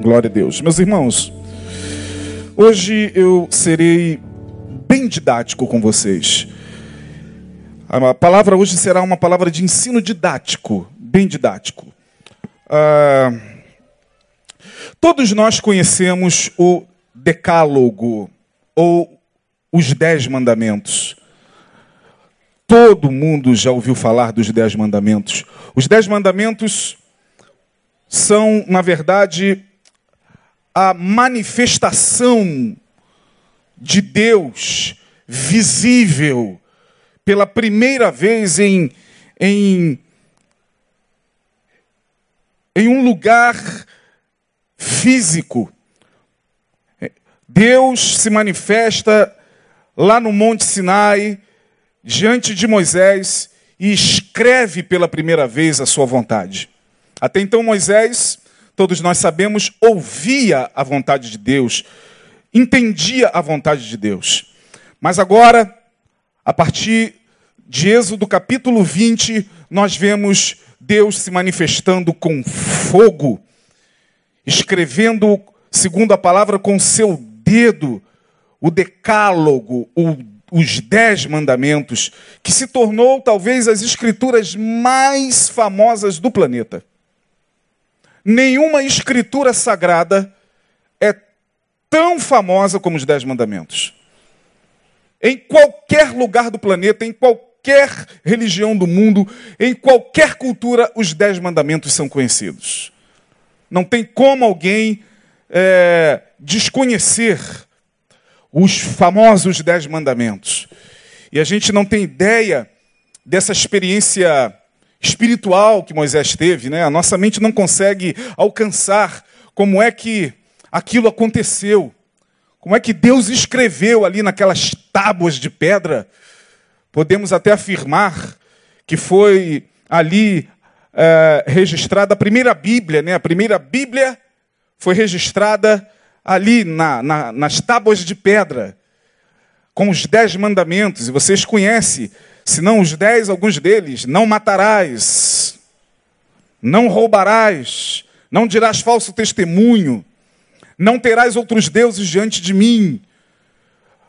Glória a Deus. Meus irmãos, hoje eu serei bem didático com vocês. A palavra hoje será uma palavra de ensino didático, bem didático. Ah, todos nós conhecemos o Decálogo ou os Dez Mandamentos. Todo mundo já ouviu falar dos Dez Mandamentos. Os Dez Mandamentos são, na verdade, a manifestação de Deus visível pela primeira vez em, em, em um lugar físico. Deus se manifesta lá no Monte Sinai, diante de Moisés, e escreve pela primeira vez a sua vontade. Até então, Moisés todos nós sabemos, ouvia a vontade de Deus, entendia a vontade de Deus. Mas agora, a partir de Êxodo capítulo 20, nós vemos Deus se manifestando com fogo, escrevendo, segundo a palavra, com seu dedo, o decálogo, o, os dez mandamentos, que se tornou talvez as escrituras mais famosas do planeta. Nenhuma escritura sagrada é tão famosa como os Dez Mandamentos. Em qualquer lugar do planeta, em qualquer religião do mundo, em qualquer cultura, os Dez Mandamentos são conhecidos. Não tem como alguém é, desconhecer os famosos Dez Mandamentos. E a gente não tem ideia dessa experiência espiritual que Moisés teve, né? A nossa mente não consegue alcançar como é que aquilo aconteceu. Como é que Deus escreveu ali naquelas tábuas de pedra? Podemos até afirmar que foi ali é, registrada a primeira Bíblia, né? A primeira Bíblia foi registrada ali na, na, nas tábuas de pedra, com os dez mandamentos. E vocês conhecem se não os dez, alguns deles, não matarás, não roubarás, não dirás falso testemunho, não terás outros deuses diante de mim,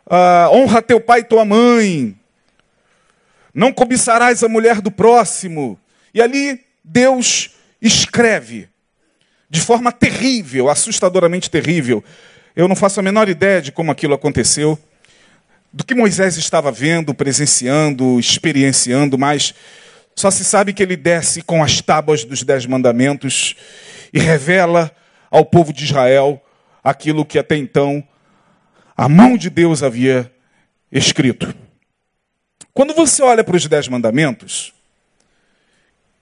uh, honra teu pai e tua mãe, não cobiçarás a mulher do próximo. E ali Deus escreve de forma terrível, assustadoramente terrível. Eu não faço a menor ideia de como aquilo aconteceu do que Moisés estava vendo, presenciando, experienciando, mas só se sabe que ele desce com as tábuas dos Dez Mandamentos e revela ao povo de Israel aquilo que até então a mão de Deus havia escrito. Quando você olha para os Dez Mandamentos,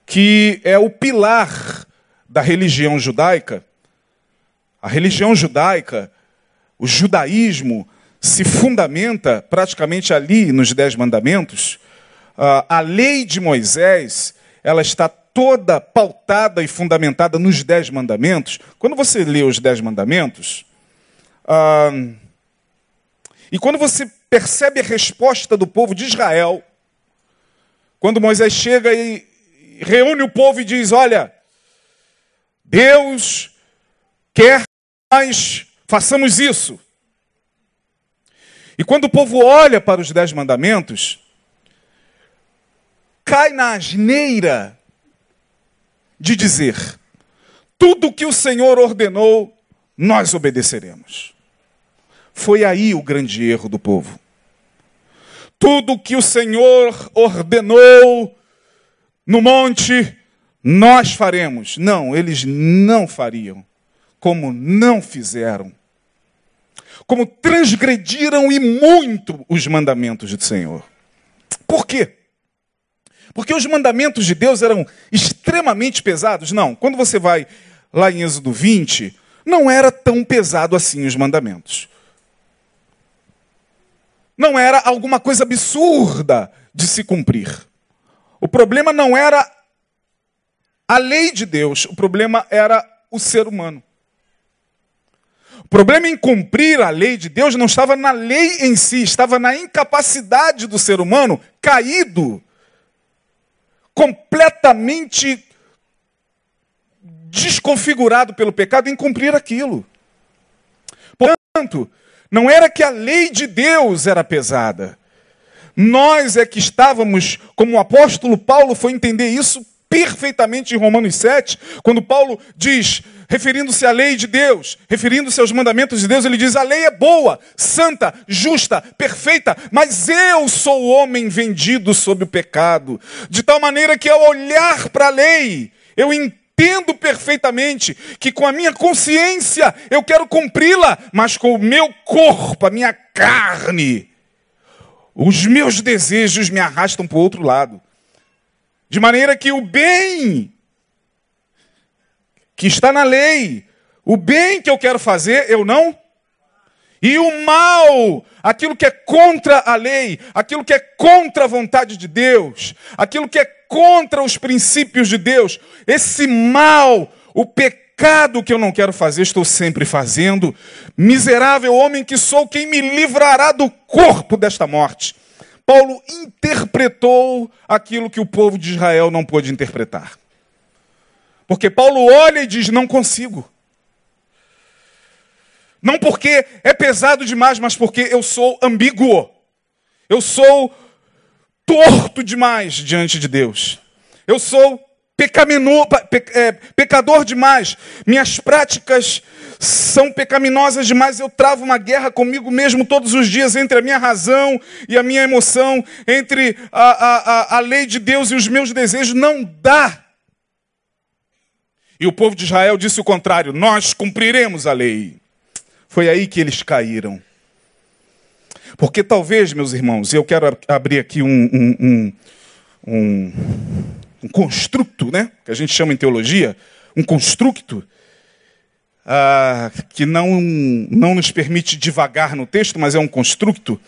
que é o pilar da religião judaica, a religião judaica, o judaísmo, se fundamenta praticamente ali nos Dez Mandamentos. Uh, a lei de Moisés, ela está toda pautada e fundamentada nos Dez Mandamentos. Quando você lê os Dez Mandamentos, uh, e quando você percebe a resposta do povo de Israel, quando Moisés chega e reúne o povo e diz: Olha, Deus quer que nós façamos isso. E quando o povo olha para os dez mandamentos, cai na asneira de dizer: tudo que o Senhor ordenou, nós obedeceremos. Foi aí o grande erro do povo. Tudo que o Senhor ordenou no monte, nós faremos. Não, eles não fariam, como não fizeram como transgrediram e muito os mandamentos do Senhor. Por quê? Porque os mandamentos de Deus eram extremamente pesados? Não. Quando você vai lá em Êxodo 20, não era tão pesado assim os mandamentos. Não era alguma coisa absurda de se cumprir. O problema não era a lei de Deus, o problema era o ser humano. O problema em cumprir a lei de Deus não estava na lei em si, estava na incapacidade do ser humano caído, completamente desconfigurado pelo pecado em cumprir aquilo. Portanto, não era que a lei de Deus era pesada. Nós é que estávamos, como o apóstolo Paulo foi entender isso perfeitamente em Romanos 7, quando Paulo diz, referindo-se à lei de Deus, referindo-se aos mandamentos de Deus, ele diz: a lei é boa, santa, justa, perfeita, mas eu sou o homem vendido sob o pecado, de tal maneira que ao olhar para a lei, eu entendo perfeitamente que com a minha consciência eu quero cumpri-la, mas com o meu corpo, a minha carne, os meus desejos me arrastam para o outro lado. De maneira que o bem que está na lei, o bem que eu quero fazer, eu não. E o mal, aquilo que é contra a lei, aquilo que é contra a vontade de Deus, aquilo que é contra os princípios de Deus, esse mal, o pecado que eu não quero fazer, estou sempre fazendo. Miserável homem que sou, quem me livrará do corpo desta morte? Paulo interpretou aquilo que o povo de Israel não pôde interpretar. Porque Paulo olha e diz: Não consigo. Não porque é pesado demais, mas porque eu sou ambíguo. Eu sou torto demais diante de Deus. Eu sou pecamino, pe, é, pecador demais. Minhas práticas são pecaminosas demais. Eu travo uma guerra comigo mesmo todos os dias entre a minha razão e a minha emoção, entre a, a, a, a lei de Deus e os meus desejos. Não dá. E o povo de Israel disse o contrário: Nós cumpriremos a lei. Foi aí que eles caíram. Porque talvez, meus irmãos, eu quero abrir aqui um, um, um, um, um construto, né? que a gente chama em teologia, um construto, ah, que não, não nos permite divagar no texto, mas é um construto.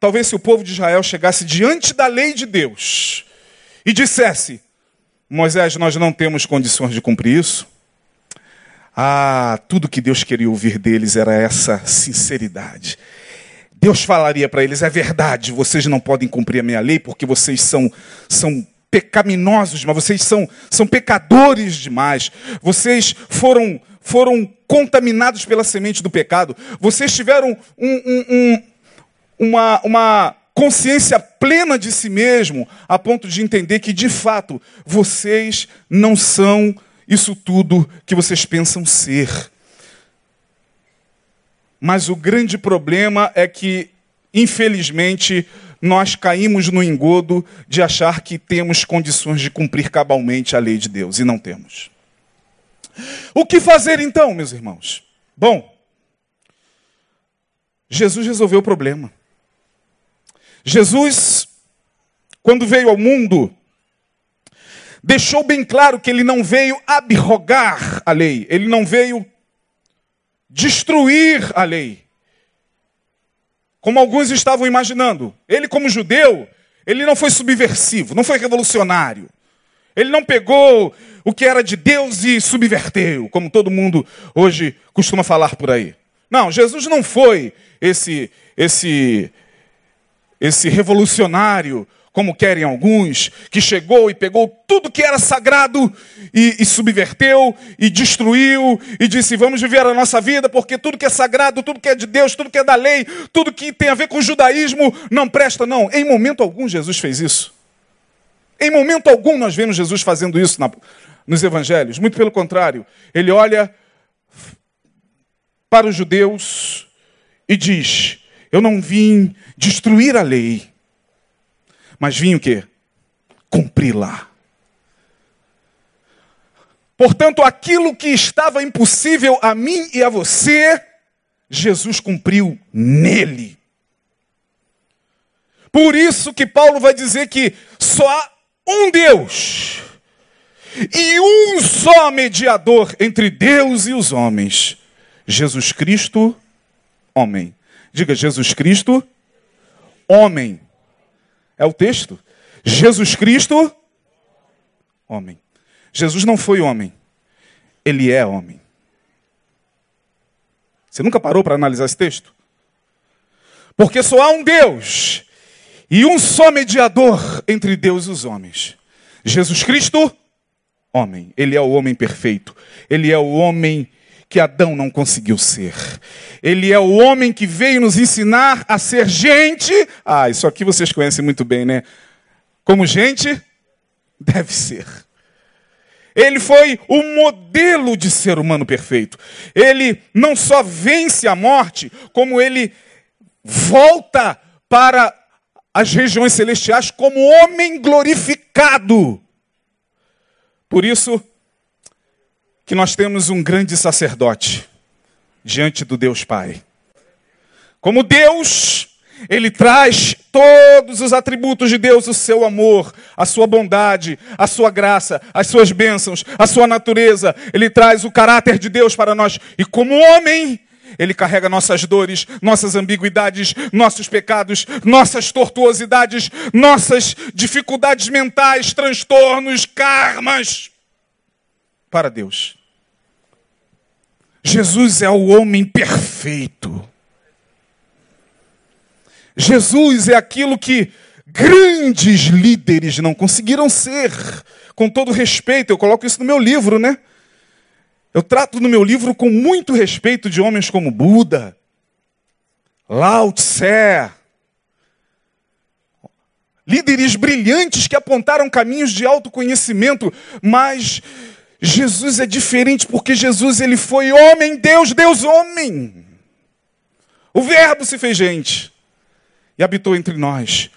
Talvez se o povo de Israel chegasse diante da lei de Deus e dissesse: Moisés, nós não temos condições de cumprir isso. Ah, tudo que Deus queria ouvir deles era essa sinceridade. Deus falaria para eles: é verdade, vocês não podem cumprir a minha lei porque vocês são, são pecaminosos, mas vocês são, são pecadores demais. Vocês foram, foram contaminados pela semente do pecado. Vocês tiveram um, um, um, uma, uma consciência plena de si mesmo, a ponto de entender que, de fato, vocês não são isso tudo que vocês pensam ser. Mas o grande problema é que, infelizmente, nós caímos no engodo de achar que temos condições de cumprir cabalmente a lei de Deus, e não temos. O que fazer então, meus irmãos? Bom, Jesus resolveu o problema. Jesus, quando veio ao mundo, deixou bem claro que ele não veio abrogar a lei, ele não veio destruir a lei. Como alguns estavam imaginando. Ele, como judeu, ele não foi subversivo, não foi revolucionário. Ele não pegou o que era de Deus e subverteu, como todo mundo hoje costuma falar por aí. Não, Jesus não foi esse esse esse revolucionário, como querem alguns, que chegou e pegou tudo que era sagrado e, e, subverteu e destruiu e disse: Vamos viver a nossa vida, porque tudo que é sagrado, tudo que é de Deus, tudo que é da lei, tudo que tem a ver com o judaísmo não presta, não. Em momento algum, Jesus fez isso. Em momento algum, nós vemos Jesus fazendo isso na, nos evangelhos. Muito pelo contrário, ele olha para os judeus e diz: Eu não vim destruir a lei, mas vim o quê? Cumpri-la. Portanto, aquilo que estava impossível a mim e a você, Jesus cumpriu nele. Por isso que Paulo vai dizer que só há um Deus e um só mediador entre Deus e os homens, Jesus Cristo, homem. Diga Jesus Cristo, homem. É o texto. Jesus Cristo, homem. Jesus não foi homem, ele é homem. Você nunca parou para analisar esse texto? Porque só há um Deus e um só mediador entre Deus e os homens: Jesus Cristo, homem. Ele é o homem perfeito. Ele é o homem que Adão não conseguiu ser. Ele é o homem que veio nos ensinar a ser gente. Ah, isso aqui vocês conhecem muito bem, né? Como gente deve ser. Ele foi o modelo de ser humano perfeito. Ele não só vence a morte, como ele volta para as regiões celestiais como homem glorificado. Por isso que nós temos um grande sacerdote diante do Deus Pai. Como Deus, ele traz todos os atributos de Deus, o seu amor, a sua bondade, a sua graça, as suas bênçãos, a sua natureza. Ele traz o caráter de Deus para nós. E como homem, ele carrega nossas dores, nossas ambiguidades, nossos pecados, nossas tortuosidades, nossas dificuldades mentais, transtornos, karmas para Deus. Jesus é o homem perfeito. Jesus é aquilo que grandes líderes não conseguiram ser. Com todo respeito, eu coloco isso no meu livro, né? Eu trato no meu livro com muito respeito de homens como Buda, Lao Tse, líderes brilhantes que apontaram caminhos de autoconhecimento, mas Jesus é diferente porque Jesus ele foi homem, Deus, Deus homem. O verbo se fez gente e habitou entre nós.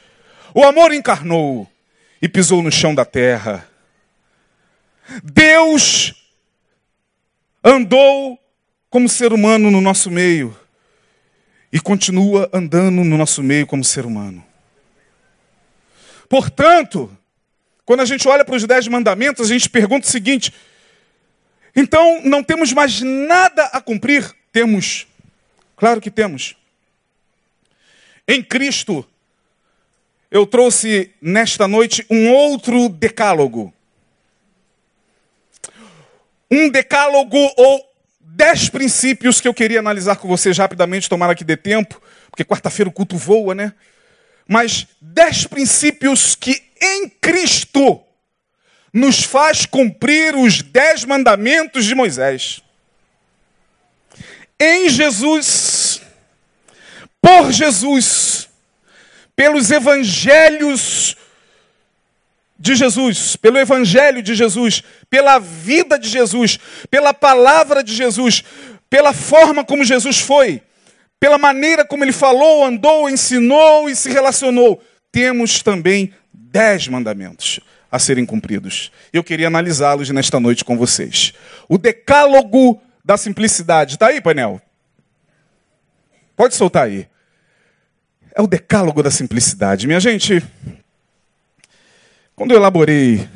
O amor encarnou e pisou no chão da terra. Deus andou como ser humano no nosso meio e continua andando no nosso meio como ser humano. Portanto, quando a gente olha para os dez mandamentos, a gente pergunta o seguinte: então não temos mais nada a cumprir? Temos, claro que temos. Em Cristo, eu trouxe nesta noite um outro decálogo um decálogo ou dez princípios que eu queria analisar com vocês rapidamente, tomara que dê tempo, porque quarta-feira o culto voa, né? Mas dez princípios que em Cristo nos faz cumprir os dez mandamentos de Moisés. Em Jesus, por Jesus, pelos evangelhos de Jesus, pelo Evangelho de Jesus, pela vida de Jesus, pela palavra de Jesus, pela forma como Jesus foi, pela maneira como ele falou, andou, ensinou e se relacionou, temos também dez mandamentos a serem cumpridos. Eu queria analisá-los nesta noite com vocês. O decálogo da simplicidade. Está aí, painel? Pode soltar aí. É o decálogo da simplicidade. Minha gente, quando eu elaborei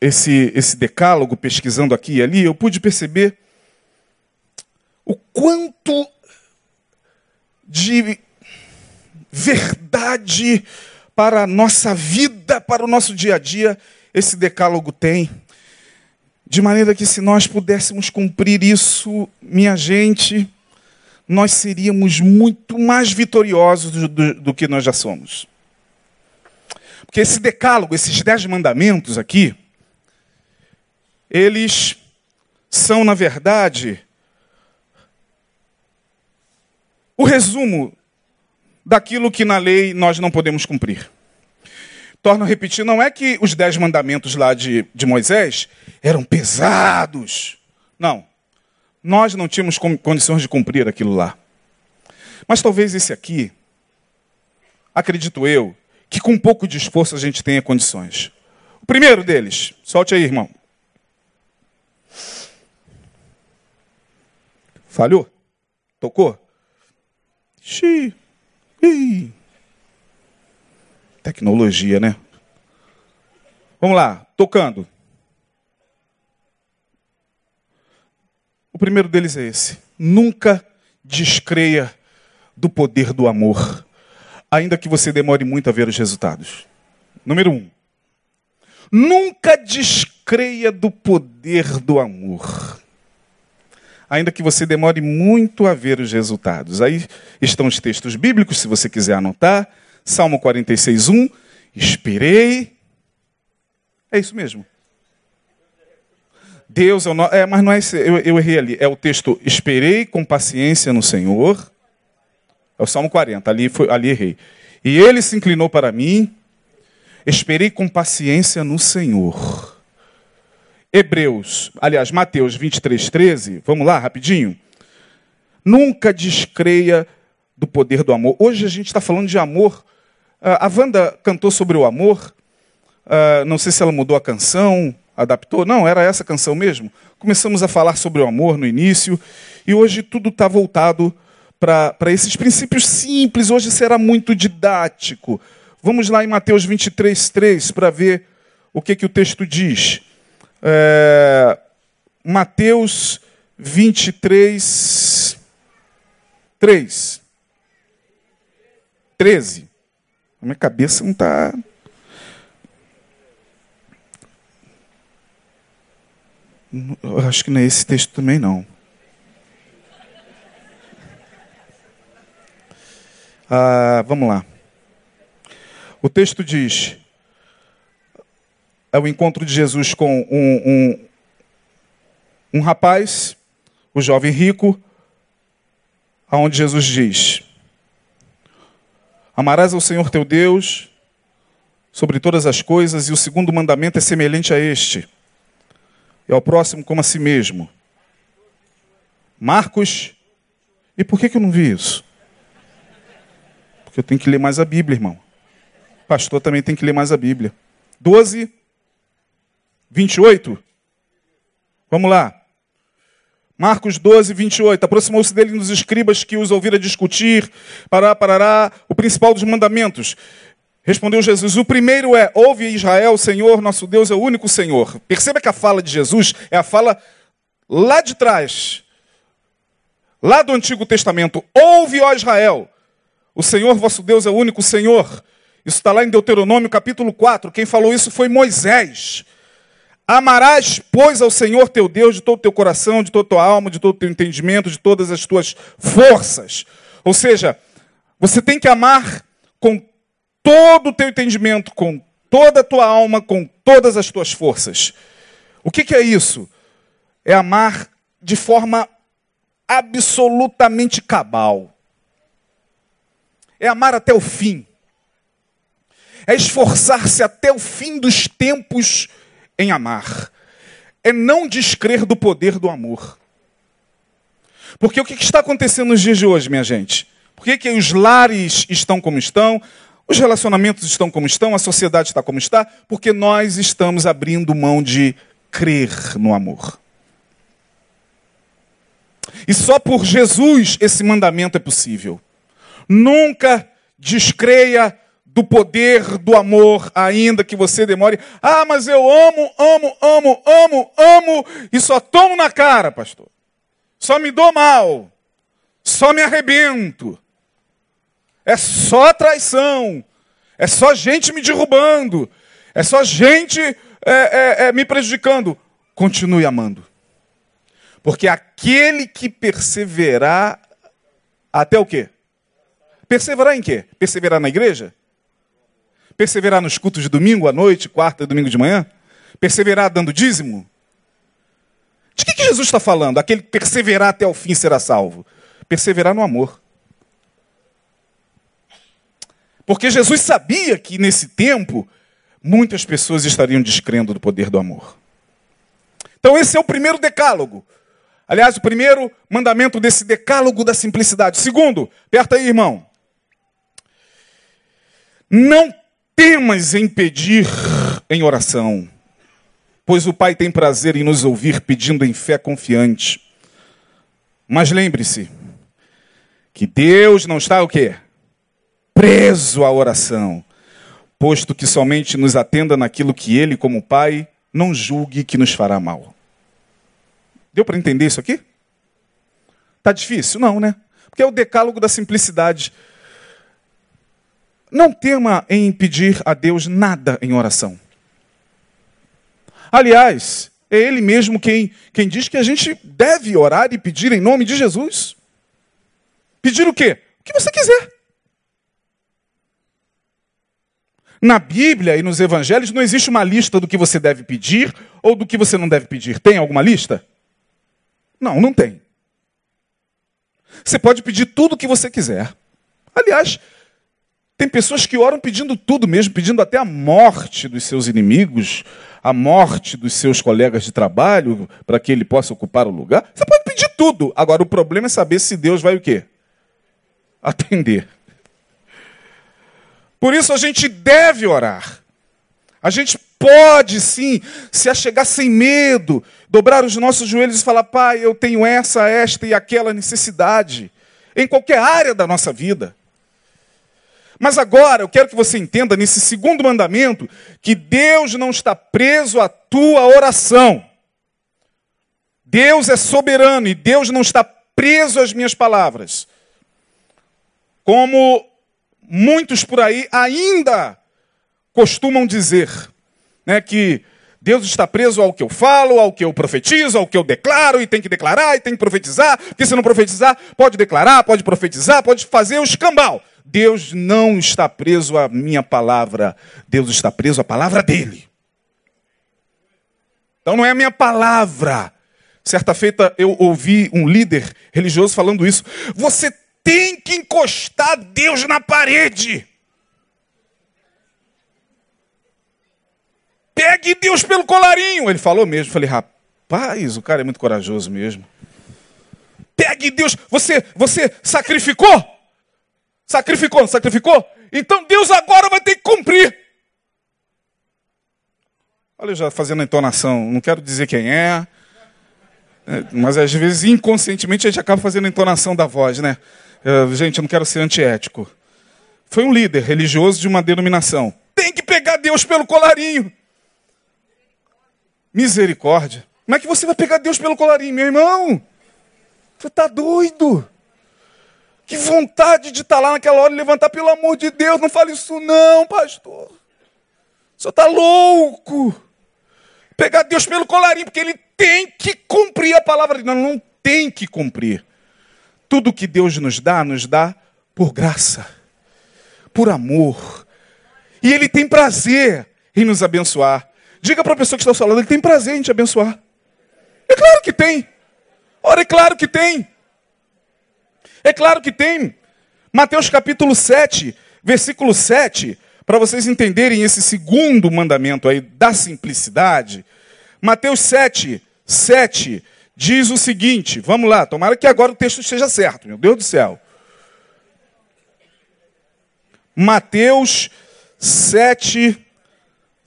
esse, esse decálogo, pesquisando aqui e ali, eu pude perceber o quanto de verdade para a nossa vida, para o nosso dia a dia, esse decálogo tem. De maneira que, se nós pudéssemos cumprir isso, minha gente, nós seríamos muito mais vitoriosos do, do, do que nós já somos. Porque esse decálogo, esses dez mandamentos aqui, eles são, na verdade, o resumo daquilo que na lei nós não podemos cumprir. Torno a repetir, não é que os dez mandamentos lá de, de Moisés eram pesados. Não. Nós não tínhamos condições de cumprir aquilo lá. Mas talvez esse aqui, acredito eu, que com um pouco de esforço a gente tenha condições. O primeiro deles, solte aí, irmão. Falhou? Tocou? Xiii. Ih. Tecnologia, né? Vamos lá, tocando. O primeiro deles é esse. Nunca descreia do poder do amor ainda que você demore muito a ver os resultados. Número um, nunca descreia do poder do amor, ainda que você demore muito a ver os resultados. Aí estão os textos bíblicos, se você quiser anotar. Salmo 46, 1. Esperei É isso mesmo. Deus é o nosso. É, mas não é esse. Eu, eu errei ali. É o texto: Esperei com paciência no Senhor. É o Salmo 40. Ali, foi, ali errei. E ele se inclinou para mim. Esperei com paciência no Senhor. Hebreus, aliás, Mateus 23, 13. Vamos lá, rapidinho. Nunca descreia do poder do amor. Hoje a gente está falando de amor. Ah, a Wanda cantou sobre o amor. Ah, não sei se ela mudou a canção, adaptou. Não, era essa canção mesmo. Começamos a falar sobre o amor no início. E hoje tudo está voltado para esses princípios simples. Hoje será muito didático. Vamos lá em Mateus 23, 3 para ver o que, que o texto diz. É, Mateus 23, 3. 13. A minha cabeça não está. Acho que não é esse texto também, não. Ah, vamos lá. O texto diz: é o encontro de Jesus com um, um, um rapaz, o jovem rico, aonde Jesus diz: Amarás ao Senhor teu Deus sobre todas as coisas, e o segundo mandamento é semelhante a este: é ao próximo como a si mesmo. Marcos, e por que, eu não vi isso? Porque eu tenho que ler mais a Bíblia, irmão. Pastor também tem que ler mais a Bíblia. 12, 28. Vamos lá. Marcos 12, 28. Aproximou-se dele nos escribas que os ouvira discutir, pará, parará, o principal dos mandamentos. Respondeu Jesus: O primeiro é: Ouve Israel, o Senhor, nosso Deus é o único Senhor. Perceba que a fala de Jesus é a fala lá de trás, lá do Antigo Testamento. Ouve, ó Israel, o Senhor vosso Deus é o único Senhor. Isso está lá em Deuteronômio capítulo 4. Quem falou isso foi Moisés. Amarás, pois, ao Senhor teu Deus de todo o teu coração, de toda a tua alma, de todo o teu entendimento, de todas as tuas forças. Ou seja, você tem que amar com todo o teu entendimento, com toda a tua alma, com todas as tuas forças. O que, que é isso? É amar de forma absolutamente cabal é amar até o fim, é esforçar-se até o fim dos tempos em amar, é não descrer do poder do amor. Porque o que está acontecendo nos dias de hoje, minha gente? Por que, que os lares estão como estão? Os relacionamentos estão como estão, a sociedade está como está, porque nós estamos abrindo mão de crer no amor. E só por Jesus esse mandamento é possível. Nunca descreia do poder do amor, ainda que você demore. Ah, mas eu amo, amo, amo, amo, amo e só tomo na cara, pastor. Só me dou mal. Só me arrebento. É só traição. É só gente me derrubando. É só gente é, é, é, me prejudicando. Continue amando. Porque aquele que perseverar até o quê? Perseverar em quê? Perseverar na igreja? Perseverar nos cultos de domingo à noite, quarta e domingo de manhã? Perseverar dando dízimo? De que, que Jesus está falando? Aquele que perseverar até o fim será salvo. Perseverar no amor. Porque Jesus sabia que nesse tempo muitas pessoas estariam descrendo do poder do amor. Então, esse é o primeiro decálogo. Aliás, o primeiro mandamento desse decálogo da simplicidade. Segundo, aperta aí, irmão. Não temas em pedir em oração, pois o Pai tem prazer em nos ouvir pedindo em fé confiante. Mas lembre-se que Deus não está o quê? Preso à oração, posto que somente nos atenda naquilo que Ele, como Pai, não julgue que nos fará mal. Deu para entender isso aqui? Tá difícil? Não, né? Porque é o decálogo da simplicidade. Não tema em pedir a Deus nada em oração. Aliás, é Ele mesmo quem, quem diz que a gente deve orar e pedir em nome de Jesus. Pedir o quê? O que você quiser. Na Bíblia e nos evangelhos não existe uma lista do que você deve pedir ou do que você não deve pedir. Tem alguma lista? Não, não tem. Você pode pedir tudo o que você quiser. Aliás, tem pessoas que oram pedindo tudo mesmo, pedindo até a morte dos seus inimigos, a morte dos seus colegas de trabalho, para que ele possa ocupar o lugar. Você pode pedir tudo. Agora, o problema é saber se Deus vai o quê? Atender. Por isso a gente deve orar. A gente pode sim se achegar sem medo, dobrar os nossos joelhos e falar: Pai, eu tenho essa, esta e aquela necessidade, em qualquer área da nossa vida. Mas agora eu quero que você entenda nesse segundo mandamento que Deus não está preso à tua oração. Deus é soberano e Deus não está preso às minhas palavras. Como muitos por aí ainda costumam dizer, né, que Deus está preso ao que eu falo, ao que eu profetizo, ao que eu declaro, e tem que declarar, e tem que profetizar, porque se não profetizar, pode declarar, pode profetizar, pode fazer o escambau. Deus não está preso à minha palavra, Deus está preso à palavra dele. Então não é a minha palavra. Certa feita eu ouvi um líder religioso falando isso. Você tem que encostar Deus na parede. Pegue Deus pelo colarinho. Ele falou mesmo. Eu falei, rapaz, o cara é muito corajoso mesmo. Pegue Deus. Você, você sacrificou? Sacrificou, sacrificou? Então Deus agora vai ter que cumprir. Olha, eu já fazendo a entonação, não quero dizer quem é, né, mas às vezes inconscientemente a gente acaba fazendo a entonação da voz, né? Uh, gente, eu não quero ser antiético. Foi um líder religioso de uma denominação. Tem que pegar Deus pelo colarinho. Misericórdia. Como é que você vai pegar Deus pelo colarinho, meu irmão? Você está doido? Que vontade de estar tá lá naquela hora e levantar, pelo amor de Deus, não fale isso não, pastor. Senhor está louco. Pegar Deus pelo colarinho, porque ele tem que cumprir a palavra dele. Não, não tem que cumprir. Tudo que Deus nos dá, nos dá por graça, por amor. E Ele tem prazer em nos abençoar. Diga para a pessoa que está falando, Ele tem prazer em te abençoar. É claro que tem. Ora, é claro que tem. É claro que tem. Mateus capítulo 7, versículo 7, para vocês entenderem esse segundo mandamento aí da simplicidade. Mateus 7, 7 diz o seguinte: vamos lá, tomara que agora o texto esteja certo, meu Deus do céu. Mateus 7,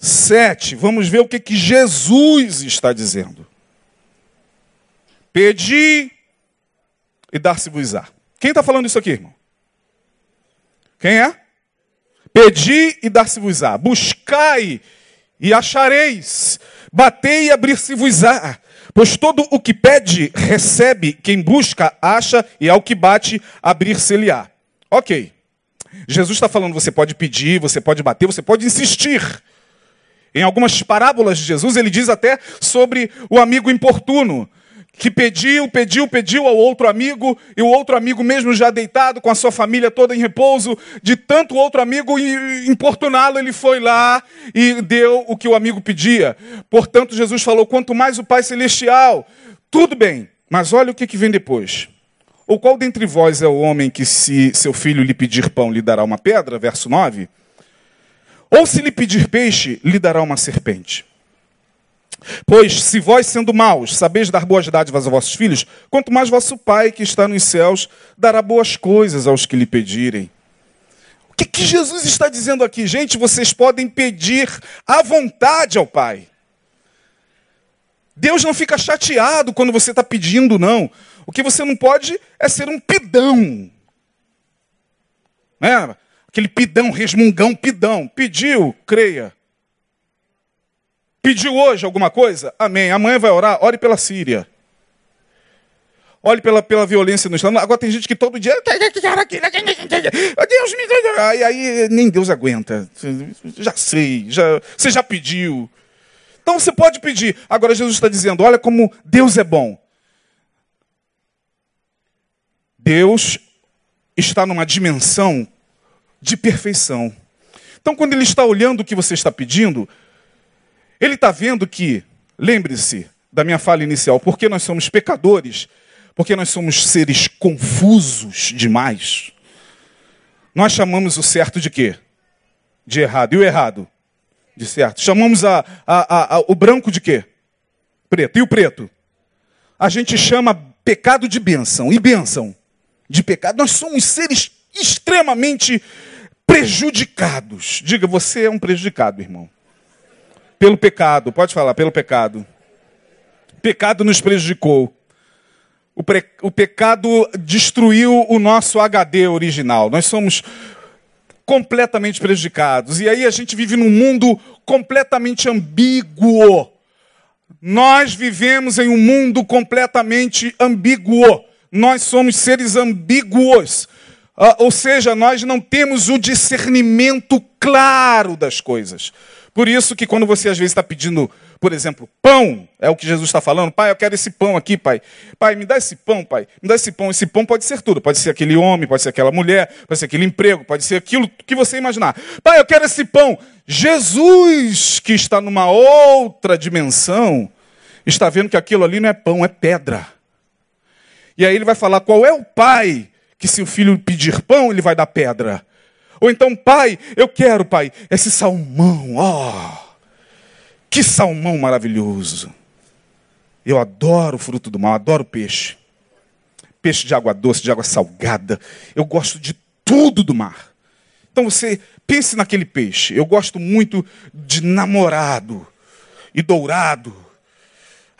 7. Vamos ver o que, que Jesus está dizendo. Pedi e dar-se-vos-á. Quem está falando isso aqui, irmão? Quem é? Pedi e dar-se-vos-á. Buscai e achareis. Batei e abrir-se-vos-á. Pois todo o que pede, recebe, quem busca, acha, e ao que bate, abrir-se-lhe-á. Ok. Jesus está falando, você pode pedir, você pode bater, você pode insistir. Em algumas parábolas de Jesus, ele diz até sobre o amigo importuno que pediu, pediu, pediu ao outro amigo, e o outro amigo, mesmo já deitado, com a sua família toda em repouso, de tanto outro amigo importuná-lo, ele foi lá e deu o que o amigo pedia. Portanto, Jesus falou: quanto mais o Pai Celestial, tudo bem, mas olha o que, vem depois. Ou qual dentre vós é o homem que, se seu filho lhe pedir pão, lhe dará uma pedra? Verso 9. Ou se lhe pedir peixe, lhe dará uma serpente. Pois se vós, sendo maus, sabeis dar boas dádivas aos vossos filhos, quanto mais vosso Pai que está nos céus dará boas coisas aos que lhe pedirem. O que, que Jesus está dizendo aqui? Gente, vocês podem pedir à vontade ao Pai. Deus não fica chateado quando você está pedindo, não. O que você não pode é ser um pidão. Né? Aquele pidão, resmungão, pidão. Pediu, creia. Pediu hoje alguma coisa? Amém. Amanhã vai orar? Ore pela Síria. Olhe pela, pela violência no Islã. Agora tem gente que todo dia. Deus me. Aí, aí nem Deus aguenta. Já sei. Já, você já pediu. Então você pode pedir. Agora Jesus está dizendo: olha como Deus é bom. Deus está numa dimensão de perfeição. Então, quando ele está olhando o que você está pedindo, ele está vendo que, lembre-se da minha fala inicial, porque nós somos pecadores, porque nós somos seres confusos demais, nós chamamos o certo de quê? De errado. E o errado? De certo. Chamamos a, a, a, o branco de quê? Preto. E o preto? A gente chama pecado de bênção. E bênção? De pecado. Nós somos seres extremamente prejudicados. Diga, você é um prejudicado, irmão. Pelo pecado, pode falar, pelo pecado. Pecado nos prejudicou. O, pre... o pecado destruiu o nosso HD original. Nós somos completamente prejudicados. E aí a gente vive num mundo completamente ambíguo. Nós vivemos em um mundo completamente ambíguo. Nós somos seres ambíguos. Uh, ou seja, nós não temos o discernimento claro das coisas. Por isso que quando você às vezes está pedindo, por exemplo, pão, é o que Jesus está falando, pai, eu quero esse pão aqui, pai. Pai, me dá esse pão, pai. Me dá esse pão. Esse pão pode ser tudo. Pode ser aquele homem, pode ser aquela mulher, pode ser aquele emprego, pode ser aquilo que você imaginar. Pai, eu quero esse pão. Jesus, que está numa outra dimensão, está vendo que aquilo ali não é pão, é pedra. E aí ele vai falar qual é o pai que se o filho pedir pão, ele vai dar pedra. Ou então, pai, eu quero, pai, esse salmão. Oh, que salmão maravilhoso. Eu adoro o fruto do mar, adoro peixe. Peixe de água doce, de água salgada. Eu gosto de tudo do mar. Então você pense naquele peixe. Eu gosto muito de namorado e dourado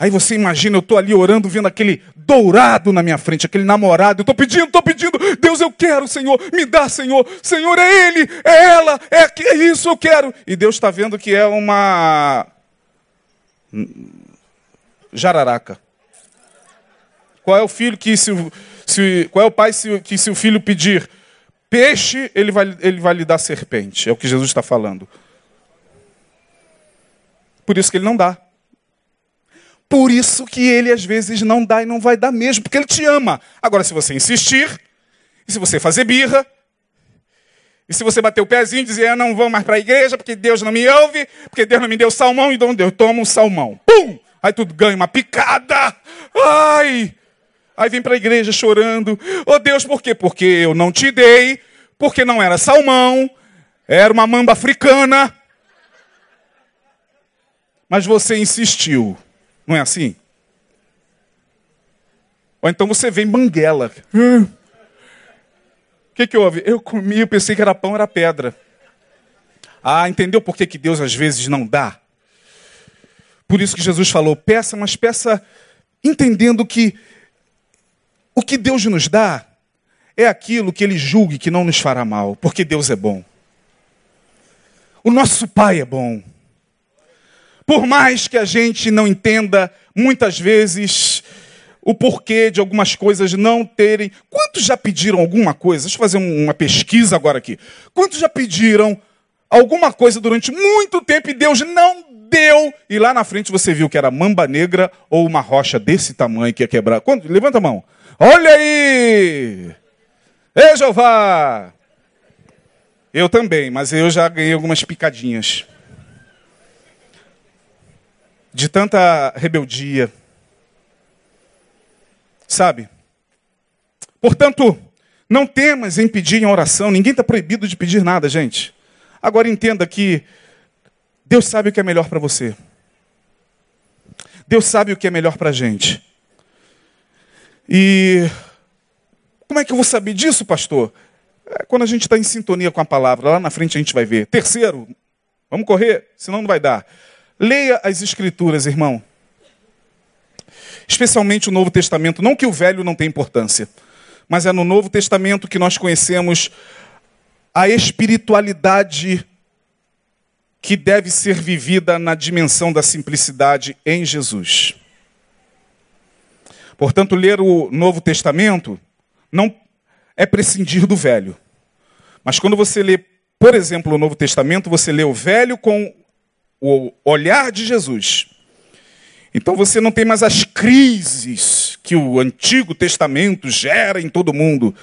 Aí você imagina, eu estou ali orando, vendo aquele dourado na minha frente, aquele namorado. Eu estou pedindo, estou pedindo. Deus, eu quero, Senhor. Me dá, Senhor. Senhor, é ele, é ela, é, é isso, eu quero. E Deus está vendo que é uma jararaca. Qual é o filho que se, se qual é o pai se, que se o filho pedir peixe, ele vai, ele vai lhe dar serpente. É o que Jesus está falando. Por isso que ele não dá. Por isso que ele às vezes não dá e não vai dar mesmo, porque ele te ama. Agora, se você insistir, e se você fazer birra, e se você bater o pezinho e dizer, eu não vou mais para a igreja, porque Deus não me ouve, porque Deus não me deu salmão, então Deus toma um salmão. Pum! Aí tudo ganha uma picada. Ai! Aí vem para a igreja chorando. Oh Deus, por quê? Porque eu não te dei, porque não era salmão, era uma mamba africana. Mas você insistiu. Não é assim? Ou então você vem banguela. O que, que houve? Eu comi, eu pensei que era pão, era pedra. Ah, entendeu por que, que Deus às vezes não dá? Por isso que Jesus falou: peça, mas peça entendendo que o que Deus nos dá é aquilo que Ele julgue que não nos fará mal, porque Deus é bom. O nosso Pai é bom. Por mais que a gente não entenda, muitas vezes, o porquê de algumas coisas não terem. Quantos já pediram alguma coisa? Deixa eu fazer uma pesquisa agora aqui. Quantos já pediram alguma coisa durante muito tempo e Deus não deu? E lá na frente você viu que era mamba negra ou uma rocha desse tamanho que ia quebrar. Quando? Levanta a mão. Olha aí! Ei, Jeová! Eu também, mas eu já ganhei algumas picadinhas de tanta rebeldia. Sabe? Portanto, não temas em pedir em oração. Ninguém está proibido de pedir nada, gente. Agora entenda que Deus sabe o que é melhor para você. Deus sabe o que é melhor para a gente. E como é que eu vou saber disso, pastor? É quando a gente está em sintonia com a palavra. Lá na frente a gente vai ver. Terceiro, vamos correr, senão não vai dar. Leia as Escrituras, irmão. Especialmente o Novo Testamento. Não que o Velho não tenha importância, mas é no Novo Testamento que nós conhecemos a espiritualidade que deve ser vivida na dimensão da simplicidade em Jesus. Portanto, ler o Novo Testamento não é prescindir do Velho. Mas quando você lê, por exemplo, o Novo Testamento, você lê o Velho com o olhar de Jesus. Então você não tem mais as crises que o Antigo Testamento gera em todo mundo.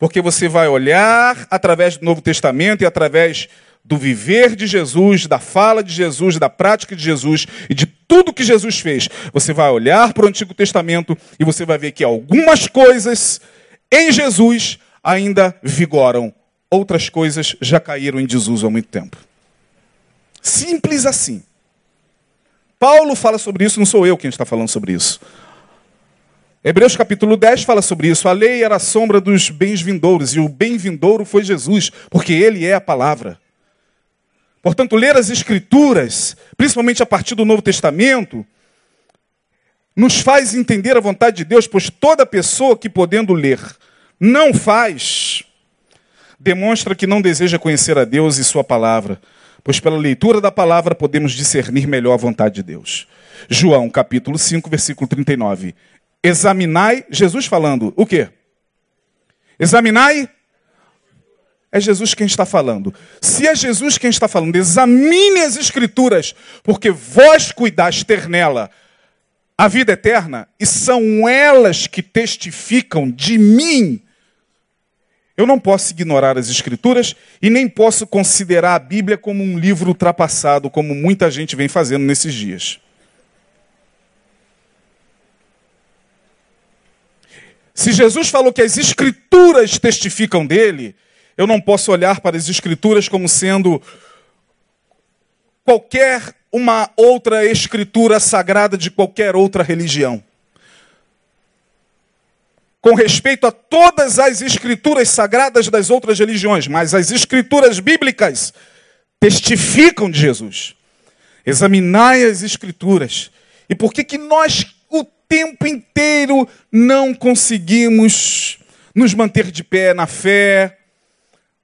Porque você vai olhar através do Novo Testamento e através do viver de Jesus, da fala de Jesus, da prática de Jesus e de tudo que Jesus fez. Você vai olhar para o Antigo Testamento e você vai ver que algumas coisas em Jesus ainda vigoram, outras coisas já caíram em desuso há muito tempo. Simples assim. Paulo fala sobre isso, não sou eu quem está falando sobre isso. Hebreus capítulo 10 fala sobre isso. A lei era a sombra dos bens vindouros, e o bem vindouro foi Jesus, porque ele é a palavra. Portanto, ler as Escrituras, principalmente a partir do Novo Testamento, nos faz entender a vontade de Deus, pois toda pessoa que podendo ler não faz, demonstra que não deseja conhecer a Deus e Sua palavra, pois pela leitura da palavra podemos discernir melhor a vontade de Deus. João capítulo 5, versículo 39. Examinai, Jesus falando, o quê? Examinai é Jesus quem está falando. Se é Jesus quem está falando, examine as Escrituras, porque vós cuidais ter nela a vida eterna, e são elas que testificam de mim. Eu não posso ignorar as Escrituras e nem posso considerar a Bíblia como um livro ultrapassado, como muita gente vem fazendo nesses dias. Se Jesus falou que as Escrituras testificam dele, eu não posso olhar para as Escrituras como sendo qualquer uma outra escritura sagrada de qualquer outra religião. Com respeito a todas as escrituras sagradas das outras religiões, mas as escrituras bíblicas testificam de Jesus. Examinai as escrituras. E por que que nós o tempo inteiro não conseguimos nos manter de pé na fé,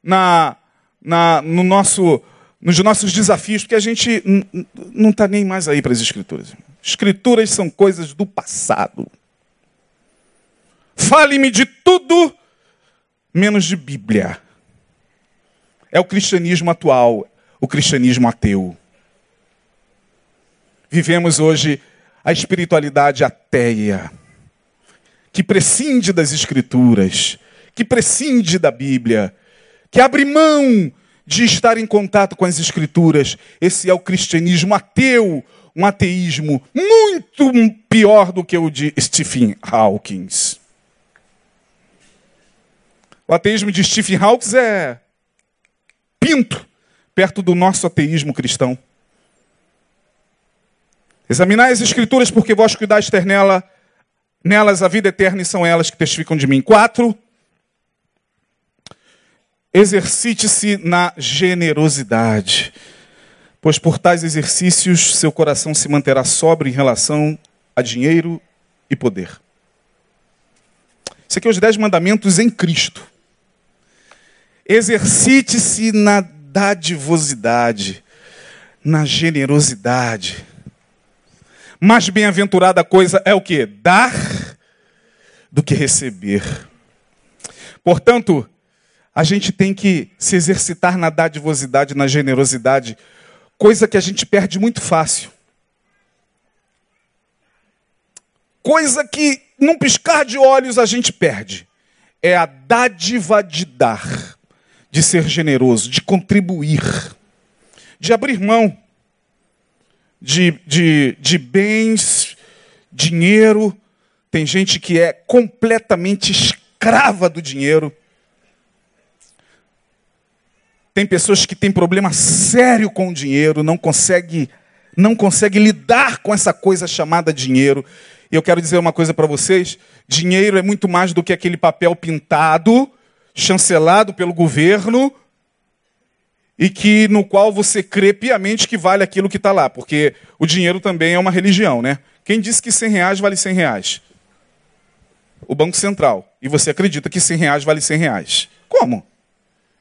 na, na, no nosso, nos nossos desafios, porque a gente não está nem mais aí para as escrituras. Escrituras são coisas do passado. Fale-me de tudo, menos de Bíblia. É o cristianismo atual, o cristianismo ateu. Vivemos hoje a espiritualidade ateia, que prescinde das Escrituras, que prescinde da Bíblia, que abre mão de estar em contato com as Escrituras. Esse é o cristianismo ateu, um ateísmo muito pior do que o de Stephen Hawking. O ateísmo de Stephen Hawking é pinto perto do nosso ateísmo cristão. Examinai as Escrituras, porque vós cuidais ter nela, nelas a vida eterna e são elas que testificam de mim. Quatro, Exercite-se na generosidade, pois por tais exercícios seu coração se manterá sóbrio em relação a dinheiro e poder. Isso aqui é os dez mandamentos em Cristo. Exercite-se na dadivosidade, na generosidade. Mais bem-aventurada coisa é o que? Dar do que receber. Portanto, a gente tem que se exercitar na dadivosidade, na generosidade, coisa que a gente perde muito fácil. Coisa que, num piscar de olhos, a gente perde. É a dádiva de dar, de ser generoso, de contribuir, de abrir mão de, de, de bens, dinheiro. Tem gente que é completamente escrava do dinheiro tem pessoas que têm problema sério com o dinheiro, não consegue, não consegue lidar com essa coisa chamada dinheiro. E eu quero dizer uma coisa para vocês: dinheiro é muito mais do que aquele papel pintado, chancelado pelo governo, e que no qual você crê piamente que vale aquilo que está lá, porque o dinheiro também é uma religião, né? Quem disse que 100 reais vale 100 reais? O Banco Central. E você acredita que 100 reais vale 100 reais. Como?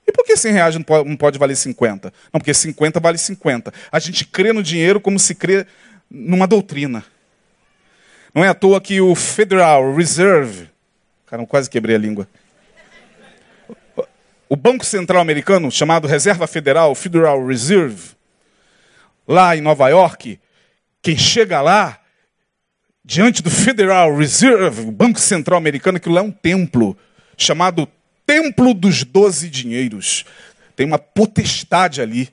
E por que 100 reais não pode, não pode valer 50? Não, porque 50 vale 50. A gente crê no dinheiro como se crê numa doutrina. Não é à toa que o Federal Reserve. Cara, quase quebrei a língua. O Banco Central Americano, chamado Reserva Federal, Federal Reserve, lá em Nova York, quem chega lá, diante do Federal Reserve, o Banco Central Americano, aquilo é um templo chamado templo dos doze dinheiros. Tem uma potestade ali.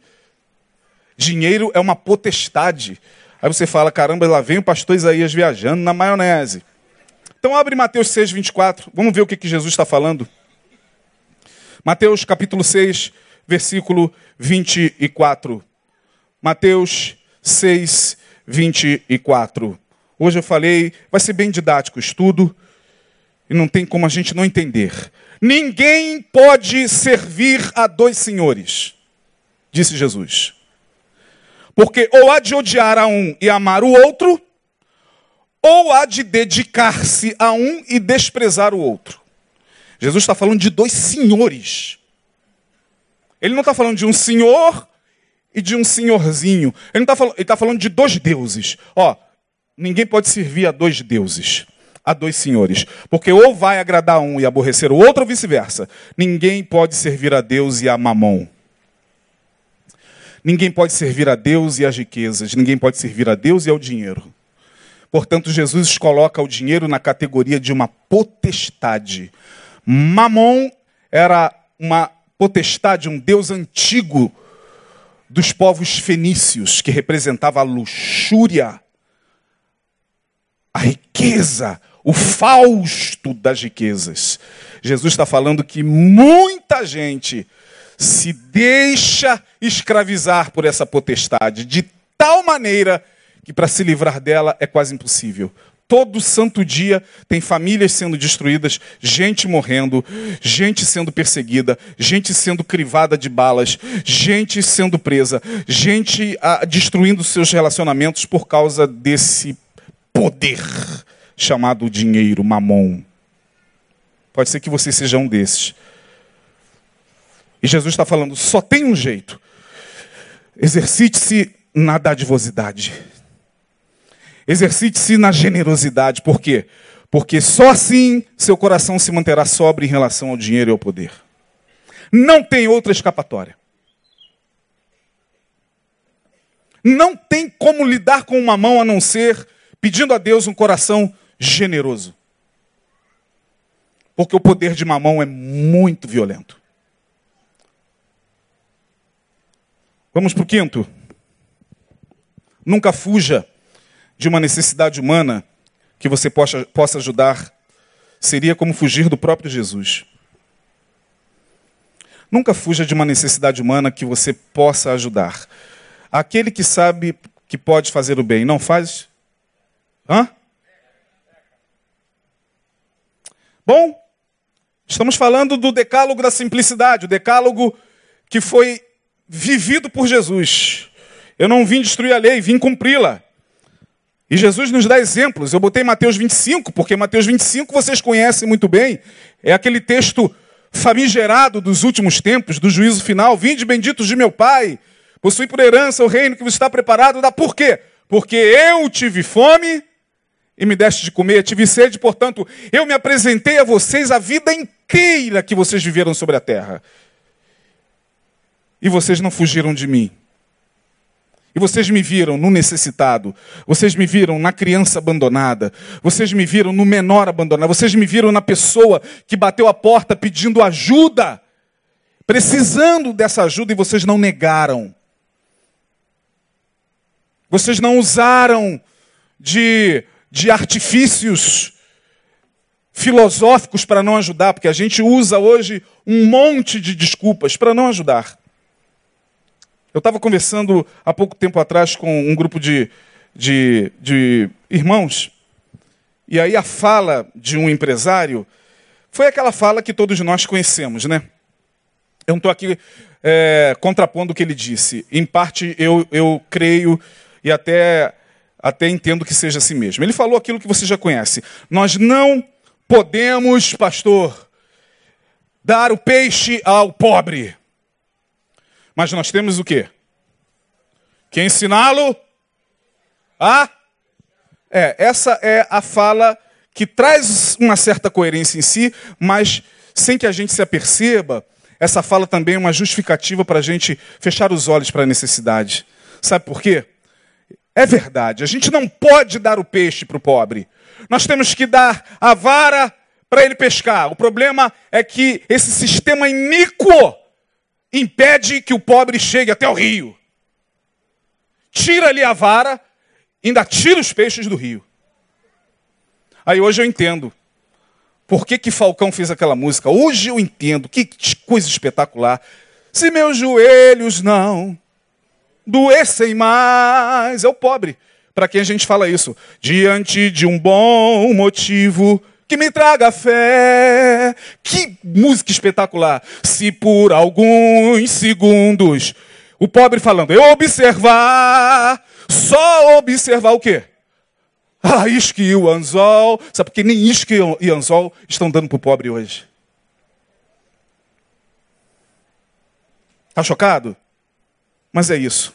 Dinheiro é uma potestade. Aí você fala, caramba, lá vem o pastor Isaías viajando na maionese. Então abre Mateus 6, 24. Vamos ver o que, que Jesus está falando. Mateus capítulo 6, versículo 24. Mateus 6, 24. Hoje eu falei, vai ser bem didático o estudo, e não tem como a gente não entender. Ninguém pode servir a dois senhores, disse Jesus. Porque ou há de odiar a um e amar o outro, ou há de dedicar-se a um e desprezar o outro. Jesus está falando de dois senhores. Ele não está falando de um senhor e de um senhorzinho. Ele está falando, está falando de dois deuses. Ó, ninguém pode servir a dois deuses, a dois senhores, porque ou vai agradar um e aborrecer o outro, ou vice-versa. Ninguém pode servir a Deus e a Mamon. Ninguém pode servir a Deus e às riquezas. Ninguém pode servir a Deus e ao dinheiro. Portanto, Jesus coloca o dinheiro na categoria de uma potestade. Mamon era uma potestade, um deus antigo dos povos fenícios, que representava a luxúria, a riqueza, o fausto das riquezas. Jesus está falando que muita gente se deixa escravizar por essa potestade, de tal maneira que para se livrar dela é quase impossível. Todo santo dia tem famílias sendo destruídas, gente morrendo, gente sendo perseguida, gente sendo crivada de balas, gente sendo presa, gente ah, destruindo seus relacionamentos por causa desse poder chamado dinheiro, mamon. Pode ser que você seja um desses. E Jesus está falando: só tem um jeito. Exercite-se na dadivosidade. Exercite-se na generosidade. Por quê? Porque só assim seu coração se manterá sobre em relação ao dinheiro e ao poder. Não tem outra escapatória. Não tem como lidar com uma mão a não ser pedindo a Deus um coração generoso. Porque o poder de mamão é muito violento. Vamos para o quinto. Nunca fuja de uma necessidade humana que você possa, possa ajudar, seria como fugir do próprio Jesus. Nunca fuja de uma necessidade humana que você possa ajudar. Aquele que sabe que pode fazer o bem, não faz? Hã? Bom, estamos falando do decálogo da simplicidade, o decálogo que foi vivido por Jesus. Eu não vim destruir a lei, vim cumpri-la. E Jesus nos dá exemplos. Eu botei Mateus 25, porque Mateus 25 vocês conhecem muito bem. É aquele texto famigerado dos últimos tempos, do juízo final. Vinde benditos de meu Pai, possui por herança o reino que vos está preparado. Da por quê? Porque eu tive fome e me deste de comer, tive sede, portanto, eu me apresentei a vocês a vida inteira que vocês viveram sobre a terra. E vocês não fugiram de mim. E vocês me viram no necessitado, vocês me viram na criança abandonada, vocês me viram no menor abandonado, vocês me viram na pessoa que bateu a porta pedindo ajuda, precisando dessa ajuda e vocês não negaram. Vocês não usaram de, de artifícios filosóficos para não ajudar, porque a gente usa hoje um monte de desculpas para não ajudar. Eu estava conversando há pouco tempo atrás com um grupo de, de, de irmãos, e aí a fala de um empresário foi aquela fala que todos nós conhecemos, né? Eu não estou aqui é, contrapondo o que ele disse. Em parte, eu, eu creio e até, até entendo que seja assim mesmo. Ele falou aquilo que você já conhece. Nós não podemos, pastor, dar o peixe ao pobre. Mas nós temos o quê? Que ensiná-lo a. É, essa é a fala que traz uma certa coerência em si, mas sem que a gente se aperceba, essa fala também é uma justificativa para a gente fechar os olhos para a necessidade. Sabe por quê? É verdade, a gente não pode dar o peixe para o pobre. Nós temos que dar a vara para ele pescar. O problema é que esse sistema iníquo impede que o pobre chegue até o rio. Tira ali a vara, ainda tira os peixes do rio. Aí hoje eu entendo. Por que, que Falcão fez aquela música? Hoje eu entendo. Que coisa espetacular. Se meus joelhos não doessem mais. É o pobre para quem a gente fala isso. Diante de um bom motivo que me traga fé. Que música espetacular. Se por alguns segundos o pobre falando, eu observar, só observar o quê? Ah, isque e o anzol. Sabe por que nem isque e anzol estão dando para o pobre hoje? Está chocado? Mas é isso.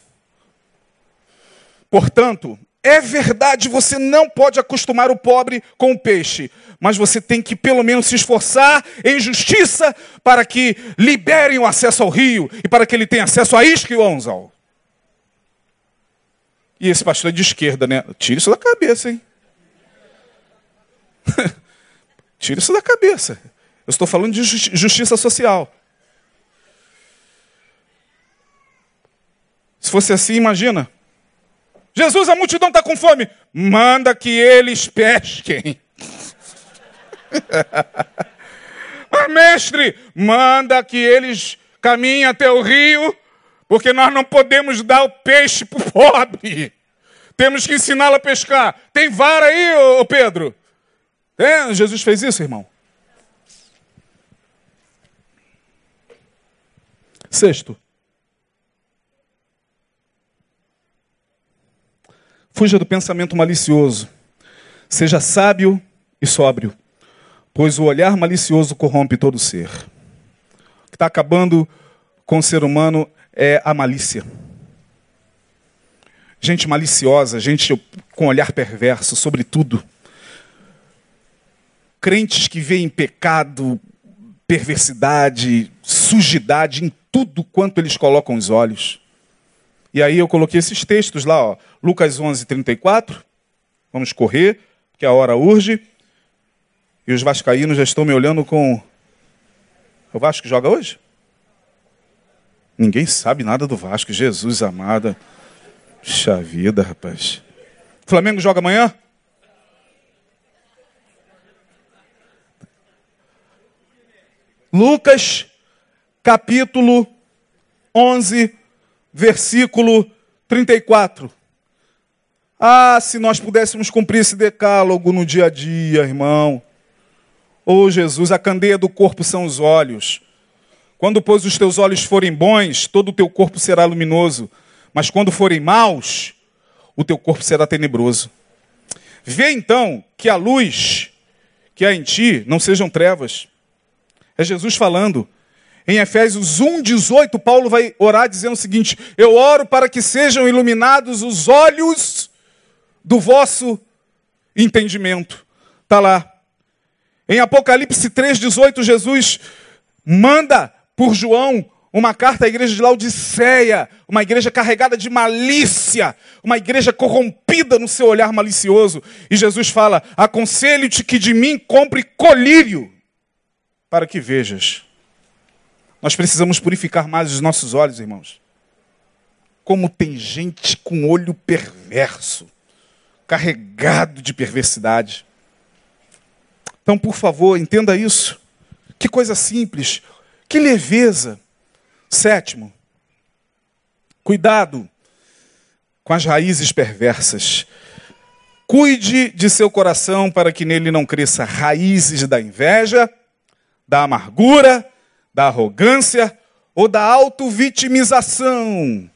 Portanto, é verdade, você não pode acostumar o pobre com o peixe, mas você tem que pelo menos se esforçar em justiça para que liberem o acesso ao rio e para que ele tenha acesso a isca e onzal. E esse pastor é de esquerda, né? Tira isso da cabeça, hein? Tira isso da cabeça. Eu estou falando de justiça social. Se fosse assim, imagina. Jesus, a multidão está com fome. Manda que eles pesquem. Mas, mestre, manda que eles caminhem até o rio, porque nós não podemos dar o peixe para o pobre. Temos que ensiná-lo a pescar. Tem vara aí, ô Pedro? É, Jesus fez isso, irmão. Sexto, Fuja do pensamento malicioso. Seja sábio e sóbrio, pois o olhar malicioso corrompe todo ser. O que está acabando com o ser humano é a malícia. Gente maliciosa, gente com olhar perverso sobre tudo. Crentes que veem pecado, perversidade, sujidade em tudo quanto eles colocam os olhos. E aí eu coloquei esses textos lá, ó. Lucas 11, 34. Vamos correr, que a hora urge. E os vascaínos já estão me olhando com... O Vasco joga hoje? Ninguém sabe nada do Vasco. Jesus amada. Puxa vida, rapaz. O Flamengo joga amanhã? Lucas, capítulo 11, versículo 34. Ah, se nós pudéssemos cumprir esse decálogo no dia a dia, irmão. Oh, Jesus, a candeia do corpo são os olhos. Quando, pois, os teus olhos forem bons, todo o teu corpo será luminoso. Mas quando forem maus, o teu corpo será tenebroso. Vê então que a luz que há em ti não sejam trevas. É Jesus falando. Em Efésios 1, 18, Paulo vai orar dizendo o seguinte: Eu oro para que sejam iluminados os olhos do vosso entendimento. Está lá. Em Apocalipse 3, 18, Jesus manda por João uma carta à igreja de Laodiceia, uma igreja carregada de malícia, uma igreja corrompida no seu olhar malicioso. E Jesus fala: Aconselho-te que de mim compre colírio, para que vejas. Nós precisamos purificar mais os nossos olhos, irmãos. Como tem gente com olho perverso, carregado de perversidade. Então, por favor, entenda isso. Que coisa simples, que leveza. Sétimo, cuidado com as raízes perversas. Cuide de seu coração para que nele não cresça raízes da inveja, da amargura, da arrogância ou da auto-vitimização,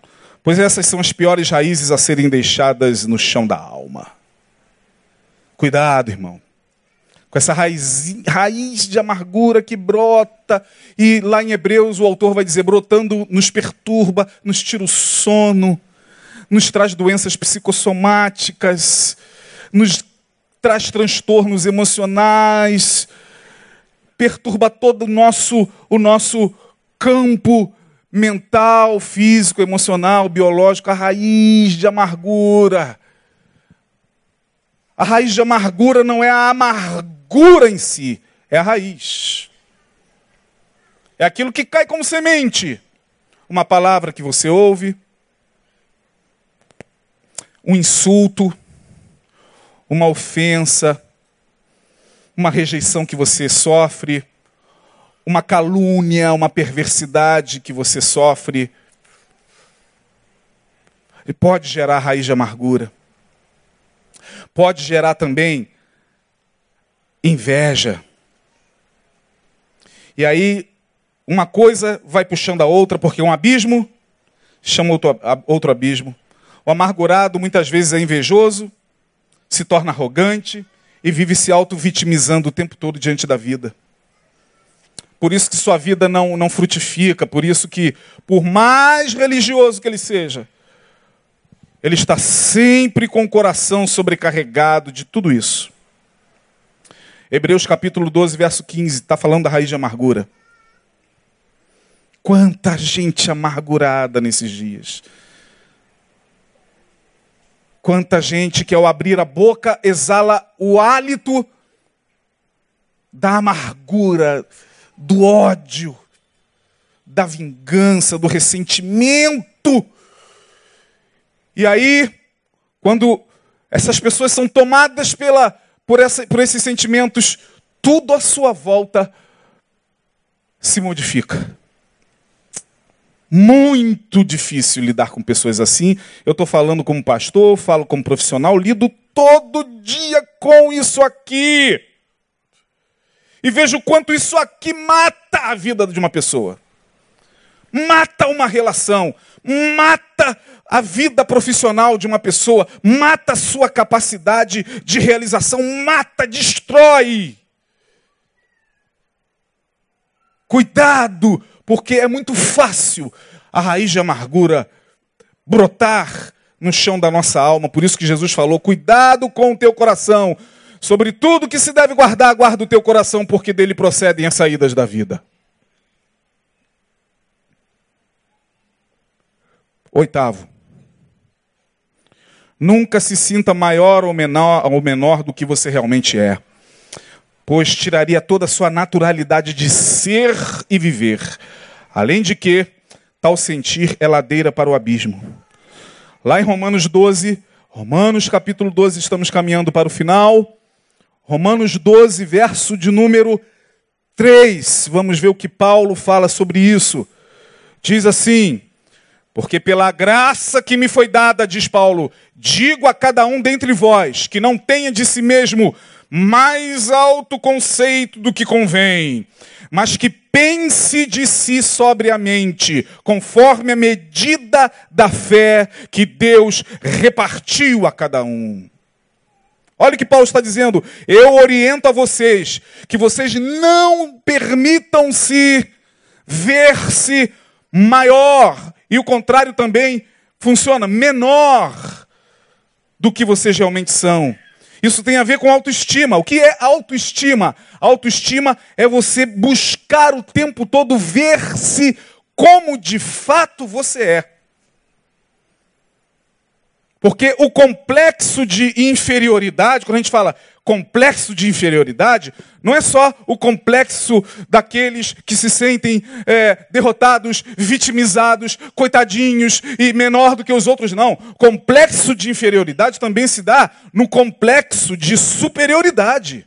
pois essas são as piores raízes a serem deixadas no chão da alma. Cuidado, irmão, com essa raiz, raiz de amargura que brota, e lá em Hebreus o autor vai dizer: brotando nos perturba, nos tira o sono, nos traz doenças psicossomáticas, nos traz transtornos emocionais, perturba todo o nosso, o nosso campo mental, físico, emocional, biológico, a raiz de amargura. A raiz de amargura não é a amargura em si, é a raiz. É aquilo que cai como semente. Uma palavra que você ouve, um insulto, uma ofensa, uma rejeição que você sofre, uma calúnia, uma perversidade que você sofre. E pode gerar raiz de amargura. Pode gerar também inveja. E aí, uma coisa vai puxando a outra, porque um abismo chama outro, abismo. O amargurado muitas vezes é invejoso, se torna arrogante e vive se auto-vitimizando o tempo todo diante da vida. Por isso que sua vida não, não frutifica, por isso que, por mais religioso que ele seja, ele está sempre com o coração sobrecarregado de tudo isso. Hebreus capítulo 12, verso 15, está falando da raiz de amargura. Quanta gente amargurada nesses dias. Quanta gente que ao abrir a boca exala o hálito da amargura, do ódio, da vingança, do ressentimento. E aí, quando essas pessoas são tomadas pela, por, essa, por esses sentimentos, tudo à sua volta se modifica. Muito difícil lidar com pessoas assim. Eu estou falando como pastor, falo como profissional, lido todo dia com isso aqui. E vejo o quanto isso aqui mata a vida de uma pessoa. Mata uma relação, mata a vida profissional de uma pessoa, mata a sua capacidade de realização, mata, destrói. Cuidado, porque é muito fácil a raiz de amargura brotar no chão da nossa alma. Por isso que Jesus falou: cuidado com o teu coração. Sobre tudo que se deve guardar, guarda o teu coração, porque dele procedem as saídas da vida. Oitavo. Nunca se sinta maior ou menor, ou menor do que você realmente é pois tiraria toda a sua naturalidade de ser e viver. Além de que, tal sentir é ladeira para o abismo. Lá em Romanos 12, Romanos capítulo 12, estamos caminhando para o final. Romanos 12, verso de número 3. Vamos ver o que Paulo fala sobre isso. Diz assim: Porque pela graça que me foi dada, diz Paulo, digo a cada um dentre vós que não tenha de si mesmo mais alto conceito do que convém, mas que pense de si sobriamente, conforme a medida da fé que Deus repartiu a cada um. Olha o que Paulo está dizendo. Eu oriento a vocês que vocês não permitam-se ver-se maior. E o contrário também funciona, menor do que vocês realmente são. Isso tem a ver com autoestima. O que é autoestima? Autoestima é você buscar o tempo todo ver-se como de fato você é. Porque o complexo de inferioridade, quando a gente fala complexo de inferioridade, não é só o complexo daqueles que se sentem é, derrotados, vitimizados, coitadinhos e menor do que os outros, não. Complexo de inferioridade também se dá no complexo de superioridade.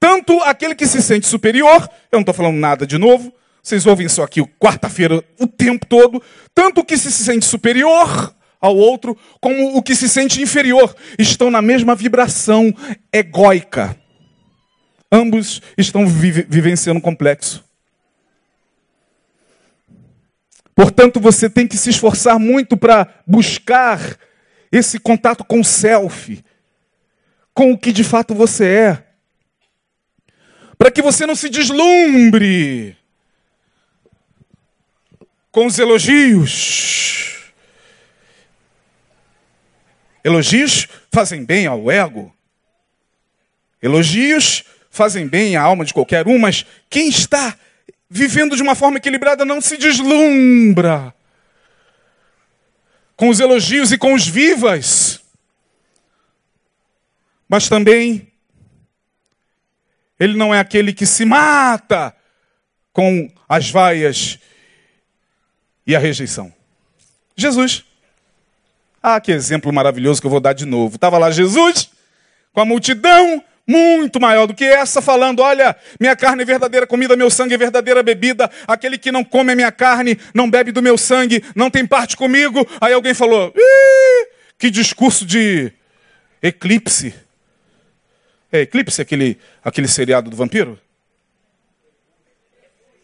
Tanto aquele que se sente superior, eu não estou falando nada de novo, vocês ouvem isso aqui quarta-feira o tempo todo, tanto que se sente superior ao outro, como o que se sente inferior, estão na mesma vibração egóica. Ambos estão vivenciando um complexo. Portanto, você tem que se esforçar muito para buscar esse contato com o self, com o que de fato você é. Para que você não se deslumbre com os elogios, Elogios fazem bem ao ego. Elogios fazem bem à alma de qualquer um, mas quem está vivendo de uma forma equilibrada não se deslumbra com os elogios e com os vivas. Mas também Ele não é aquele que se mata com as vaias e a rejeição. Jesus. Ah, que exemplo maravilhoso que eu vou dar de novo. Estava lá Jesus com a multidão muito maior do que essa, falando: Olha, minha carne é verdadeira comida, meu sangue é verdadeira bebida. Aquele que não come a minha carne, não bebe do meu sangue, não tem parte comigo. Aí alguém falou: Que discurso de eclipse. É eclipse aquele, aquele seriado do vampiro?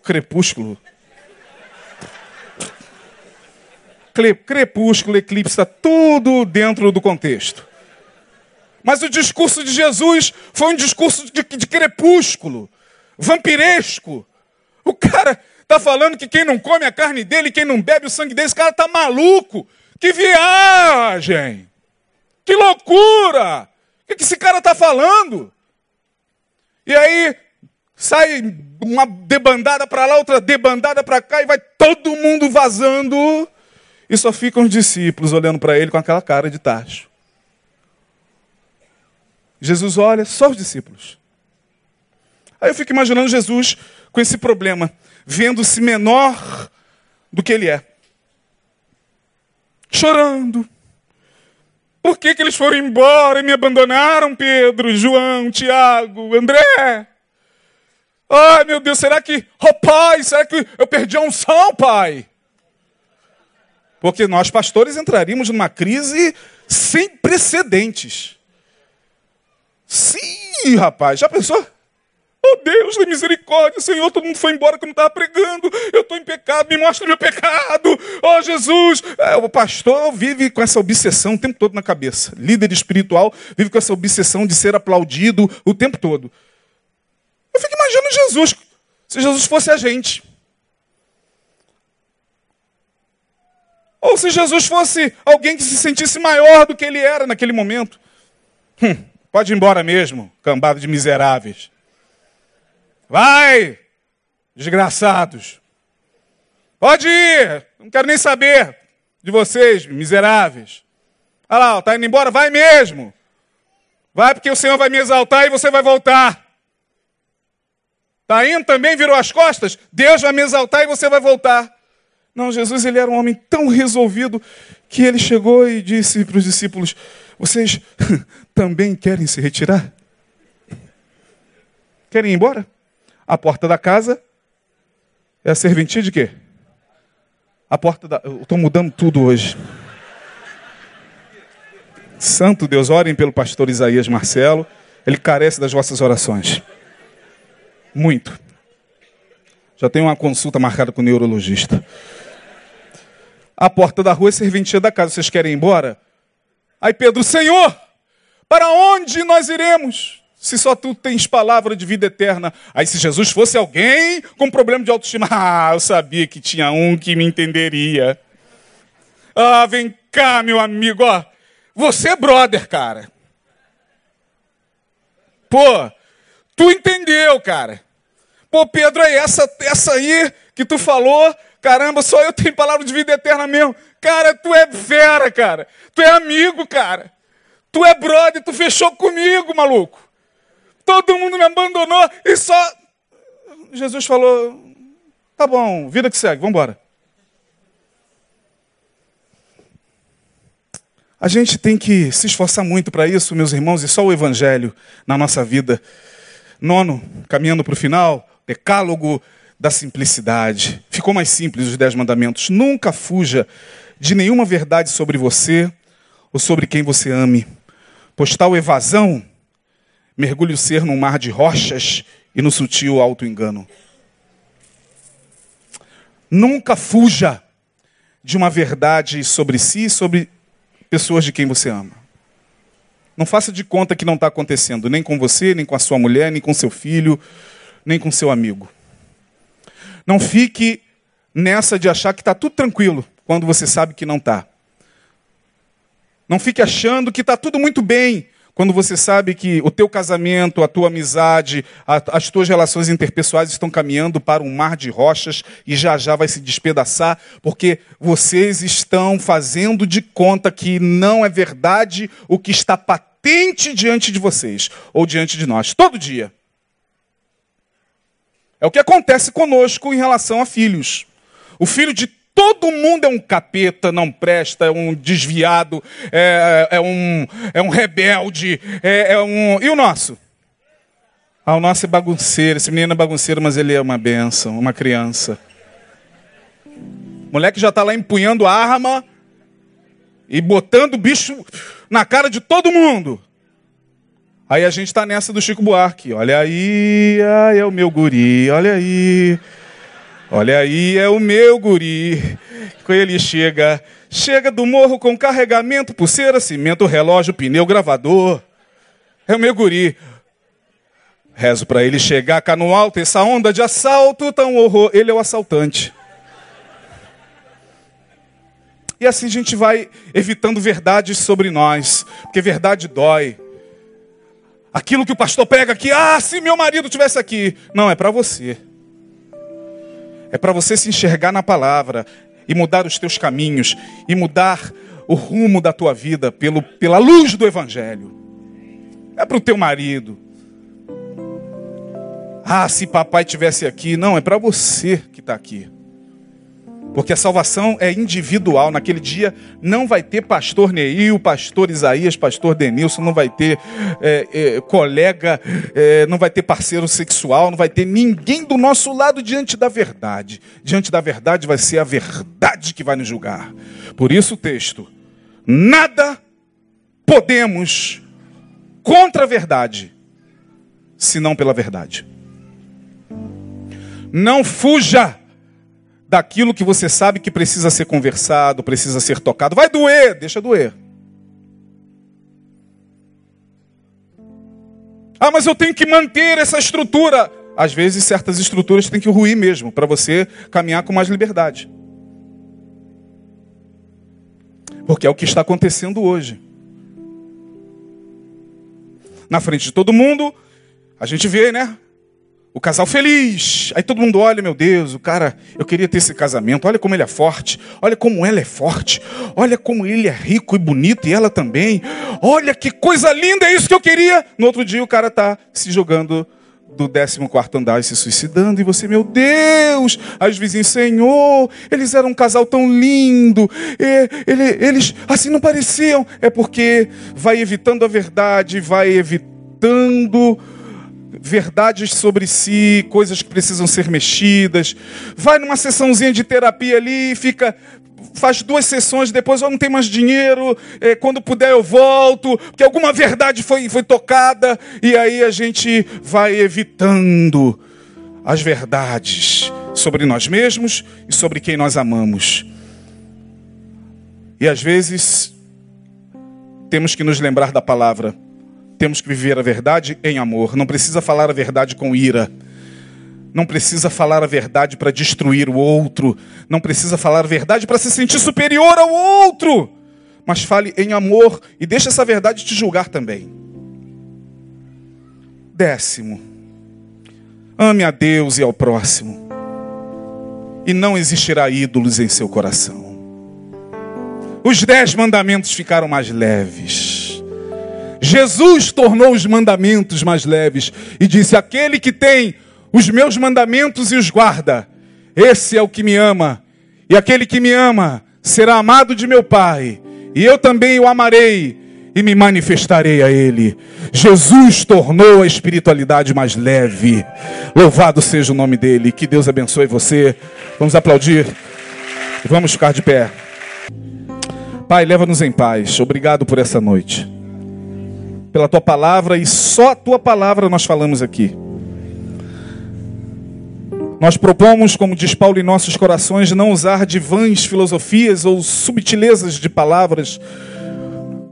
Crepúsculo. Crepúsculo, eclipse, está tudo dentro do contexto. Mas o discurso de Jesus foi um discurso de, de crepúsculo, vampiresco. O cara está falando que quem não come a carne dele, quem não bebe o sangue dele, esse cara está maluco. Que viagem! Que loucura! O que, que esse cara está falando? E aí sai uma debandada para lá, outra debandada para cá, e vai todo mundo vazando. E só ficam os discípulos olhando para ele com aquela cara de tacho. Jesus olha só os discípulos. Aí eu fico imaginando Jesus com esse problema, vendo-se menor do que ele é. Chorando. Por que, que eles foram embora e me abandonaram, Pedro, João, Tiago, André? Ai, meu Deus, será que, oh pai, será que eu perdi a unção, pai? Porque nós, pastores, entraríamos numa crise sem precedentes. Sim, rapaz, já pensou? Oh Deus, de misericórdia, Senhor, todo mundo foi embora que eu não estava pregando. Eu estou em pecado, me mostra meu pecado. Oh Jesus. É, o pastor vive com essa obsessão o tempo todo na cabeça. Líder espiritual vive com essa obsessão de ser aplaudido o tempo todo. Eu fico imaginando Jesus, se Jesus fosse a gente. Ou se Jesus fosse alguém que se sentisse maior do que ele era naquele momento. Hum, pode ir embora mesmo, cambada de miseráveis. Vai, desgraçados. Pode ir, não quero nem saber de vocês, miseráveis. Olha lá, está indo embora? Vai mesmo. Vai porque o Senhor vai me exaltar e você vai voltar. Está indo também, virou as costas? Deus vai me exaltar e você vai voltar. Não, Jesus ele era um homem tão resolvido que ele chegou e disse para os discípulos: Vocês também querem se retirar? Querem ir embora? A porta da casa é a serventia de quê? A porta da. Eu estou mudando tudo hoje. Santo Deus, orem pelo pastor Isaías Marcelo. Ele carece das vossas orações. Muito. Já tenho uma consulta marcada com o neurologista. A porta da rua é serventia da casa. Vocês querem ir embora? Aí Pedro, Senhor, para onde nós iremos? Se só tu tens palavra de vida eterna. Aí se Jesus fosse alguém com problema de autoestima, ah, eu sabia que tinha um que me entenderia. Ah, vem cá, meu amigo, ó. Você é brother, cara. Pô, tu entendeu, cara. Pô, Pedro, é essa, essa aí que tu falou, caramba, só eu tenho palavra de vida eterna mesmo. Cara, tu é fera, cara. Tu é amigo, cara. Tu é brother, tu fechou comigo, maluco. Todo mundo me abandonou e só. Jesus falou: tá bom, vida que segue, vamos embora. A gente tem que se esforçar muito para isso, meus irmãos, e só o Evangelho na nossa vida. Nono, caminhando para o final, decálogo da simplicidade. Ficou mais simples os dez mandamentos. Nunca fuja de nenhuma verdade sobre você ou sobre quem você ame, pois tal evasão mergulhe o ser num mar de rochas e no sutil auto-engano. Nunca fuja de uma verdade sobre si e sobre pessoas de quem você ama. Não faça de conta que não está acontecendo, nem com você, nem com a sua mulher, nem com seu filho, nem com seu amigo. Não fique nessa de achar que está tudo tranquilo, quando você sabe que não está. Não fique achando que está tudo muito bem, quando você sabe que o teu casamento, a tua amizade, a, as tuas relações interpessoais estão caminhando para um mar de rochas e já já vai se despedaçar, porque vocês estão fazendo de conta que não é verdade o que está patente diante de vocês ou diante de nós, todo dia. É o que acontece conosco em relação a filhos. O filho de todo mundo é um capeta, não presta, é um desviado, é, é um, é um rebelde, é, é um. E o nosso? Ah, o nosso é bagunceiro, esse menino é bagunceiro, mas ele é uma benção, uma criança. Moleque já está lá empunhando arma e botando o bicho na cara de todo mundo. Aí a gente está nessa do Chico Buarque. Olha aí, ai, é o meu guri, olha aí. Olha aí, é o meu guri. Quando ele chega, chega do morro com carregamento, pulseira, cimento, relógio, pneu, gravador. É o meu guri. Rezo para ele chegar cá no alto, essa onda de assalto, tão horror. Ele é o assaltante. E assim a gente vai evitando verdades sobre nós, porque verdade dói. Aquilo que o pastor prega aqui, ah, se meu marido tivesse aqui. Não, é para você. É para você se enxergar na palavra e mudar os teus caminhos e mudar o rumo da tua vida pelo, pela luz do evangelho. É para o teu marido. Ah, se papai tivesse aqui. Não, é para você que está aqui. Porque a salvação é individual. Naquele dia não vai ter pastor Neil, pastor Isaías, pastor Denilson, não vai ter é, é, colega, é, não vai ter parceiro sexual, não vai ter ninguém do nosso lado diante da verdade. Diante da verdade vai ser a verdade que vai nos julgar. Por isso o texto: nada podemos contra a verdade, senão pela verdade. Não fuja daquilo que você sabe que precisa ser conversado, precisa ser tocado. Vai doer, deixa doer. Ah, mas eu tenho que manter essa estrutura. Às vezes, certas estruturas têm que ruir mesmo, para você caminhar com mais liberdade. Porque é o que está acontecendo hoje. Na frente de todo mundo, a gente vê, né? O casal feliz. Aí todo mundo olha, meu Deus, o cara, eu queria ter esse casamento. Olha como ele é forte. Olha como ela é forte. Olha como ele é rico e bonito e ela também. Olha que coisa linda, é isso que eu queria. No outro dia o cara tá se jogando do 14 andar e se suicidando. E você, meu Deus! Aí os vizinhos, Senhor, eles eram um casal tão lindo. E, ele, eles assim não pareciam. É porque vai evitando a verdade, vai evitando verdades sobre si, coisas que precisam ser mexidas. Vai numa sessãozinha de terapia ali e fica. Faz duas sessões, depois eu não tenho mais dinheiro, é, quando puder eu volto, porque alguma verdade foi, foi tocada, e aí a gente vai evitando as verdades sobre nós mesmos e sobre quem nós amamos. E às vezes temos que nos lembrar da palavra temos que viver a verdade em amor. Não precisa falar a verdade com ira. Não precisa falar a verdade para destruir o outro. Não precisa falar a verdade para se sentir superior ao outro. Mas fale em amor e deixe essa verdade te julgar também. Décimo. Ame a Deus e ao próximo. E não existirá ídolos em seu coração. Os dez mandamentos ficaram mais leves. Jesus tornou os mandamentos mais leves e disse: Aquele que tem os meus mandamentos e os guarda, esse é o que me ama. E aquele que me ama será amado de meu Pai, e eu também o amarei e me manifestarei a Ele. Jesus tornou a espiritualidade mais leve. Louvado seja o nome dEle. Que Deus abençoe você. Vamos aplaudir. Vamos ficar de pé. Pai, leva-nos em paz. Obrigado por essa noite pela tua palavra e só a tua palavra nós falamos aqui. Nós propomos, como diz Paulo em nossos corações, não usar de vãs filosofias ou subtilezas de palavras,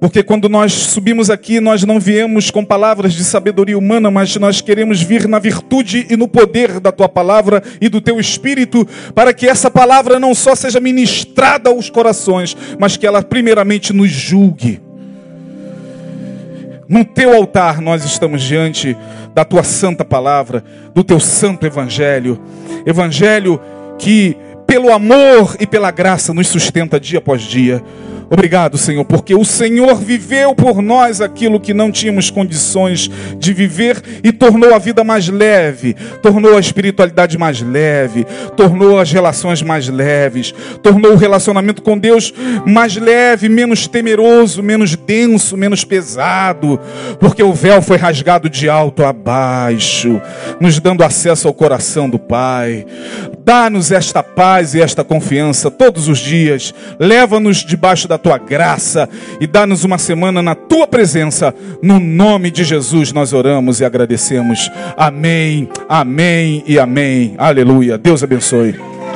porque quando nós subimos aqui, nós não viemos com palavras de sabedoria humana, mas nós queremos vir na virtude e no poder da tua palavra e do teu espírito, para que essa palavra não só seja ministrada aos corações, mas que ela primeiramente nos julgue no teu altar nós estamos diante da tua santa palavra, do teu santo evangelho. Evangelho que, pelo amor e pela graça, nos sustenta dia após dia. Obrigado, Senhor, porque o Senhor viveu por nós aquilo que não tínhamos condições de viver e tornou a vida mais leve, tornou a espiritualidade mais leve, tornou as relações mais leves, tornou o relacionamento com Deus mais leve, menos temeroso, menos denso, menos pesado, porque o véu foi rasgado de alto a baixo, nos dando acesso ao coração do Pai. Dá-nos esta paz e esta confiança todos os dias. Leva-nos debaixo da tua graça e dá-nos uma semana na tua presença. No nome de Jesus nós oramos e agradecemos. Amém, amém e amém. Aleluia. Deus abençoe.